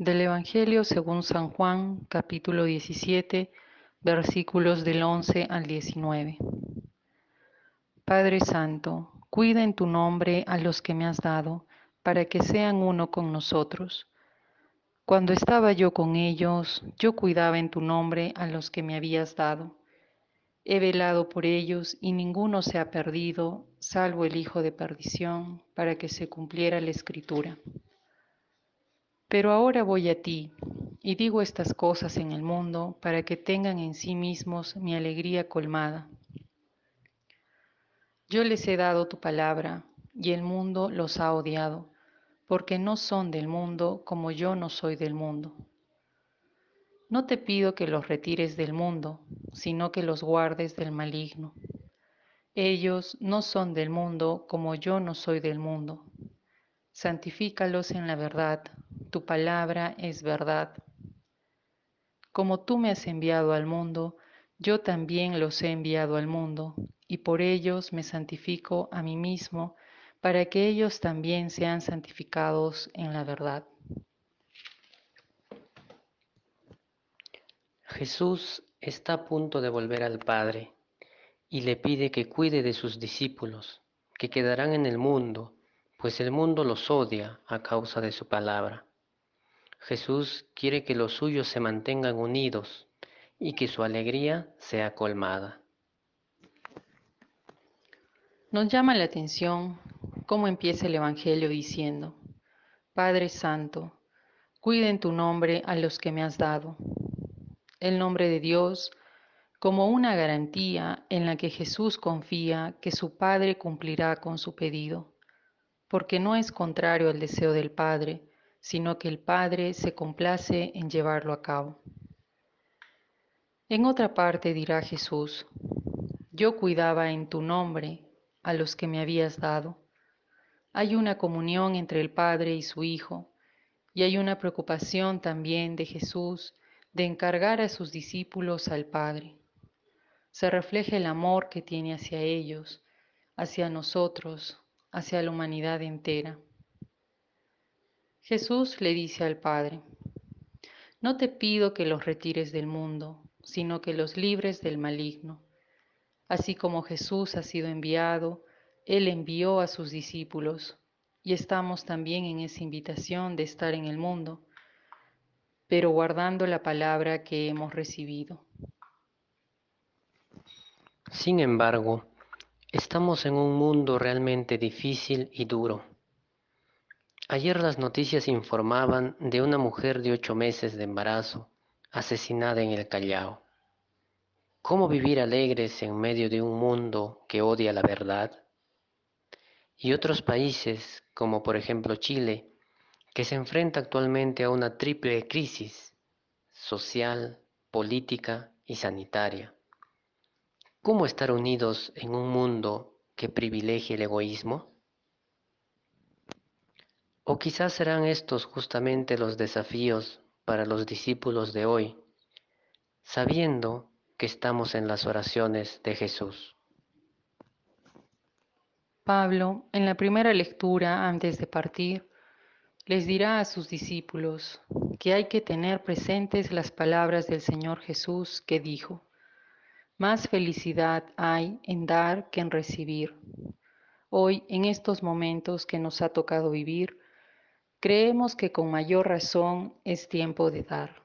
Del Evangelio según San Juan, capítulo 17, versículos del 11 al 19. Padre Santo, cuida en tu nombre a los que me has dado, para que sean uno con nosotros. Cuando estaba yo con ellos, yo cuidaba en tu nombre a los que me habías dado. He velado por ellos y ninguno se ha perdido, salvo el hijo de perdición, para que se cumpliera la escritura. Pero ahora voy a ti, y digo estas cosas en el mundo para que tengan en sí mismos mi alegría colmada. Yo les he dado tu palabra, y el mundo los ha odiado, porque no son del mundo como yo no soy del mundo. No te pido que los retires del mundo, sino que los guardes del maligno. Ellos no son del mundo como yo no soy del mundo. Santifícalos en la verdad, tu palabra es verdad. Como tú me has enviado al mundo, yo también los he enviado al mundo, y por ellos me santifico a mí mismo, para que ellos también sean santificados en la verdad. Jesús está a punto de volver al Padre y le pide que cuide de sus discípulos, que quedarán en el mundo, pues el mundo los odia a causa de su palabra. Jesús quiere que los suyos se mantengan unidos y que su alegría sea colmada. Nos llama la atención cómo empieza el Evangelio diciendo, Padre Santo, cuida en tu nombre a los que me has dado. El nombre de Dios como una garantía en la que Jesús confía que su Padre cumplirá con su pedido, porque no es contrario al deseo del Padre, sino que el Padre se complace en llevarlo a cabo. En otra parte dirá Jesús, yo cuidaba en tu nombre a los que me habías dado. Hay una comunión entre el Padre y su Hijo, y hay una preocupación también de Jesús de encargar a sus discípulos al Padre. Se refleja el amor que tiene hacia ellos, hacia nosotros, hacia la humanidad entera. Jesús le dice al Padre, no te pido que los retires del mundo, sino que los libres del maligno. Así como Jesús ha sido enviado, Él envió a sus discípulos, y estamos también en esa invitación de estar en el mundo, pero guardando la palabra que hemos recibido. Sin embargo, estamos en un mundo realmente difícil y duro. Ayer las noticias informaban de una mujer de ocho meses de embarazo asesinada en el Callao. ¿Cómo vivir alegres en medio de un mundo que odia la verdad? Y otros países, como por ejemplo Chile, que se enfrenta actualmente a una triple crisis social, política y sanitaria. ¿Cómo estar unidos en un mundo que privilegie el egoísmo? O quizás serán estos justamente los desafíos para los discípulos de hoy, sabiendo que estamos en las oraciones de Jesús. Pablo, en la primera lectura, antes de partir, les dirá a sus discípulos que hay que tener presentes las palabras del Señor Jesús que dijo, más felicidad hay en dar que en recibir. Hoy, en estos momentos que nos ha tocado vivir, Creemos que con mayor razón es tiempo de dar.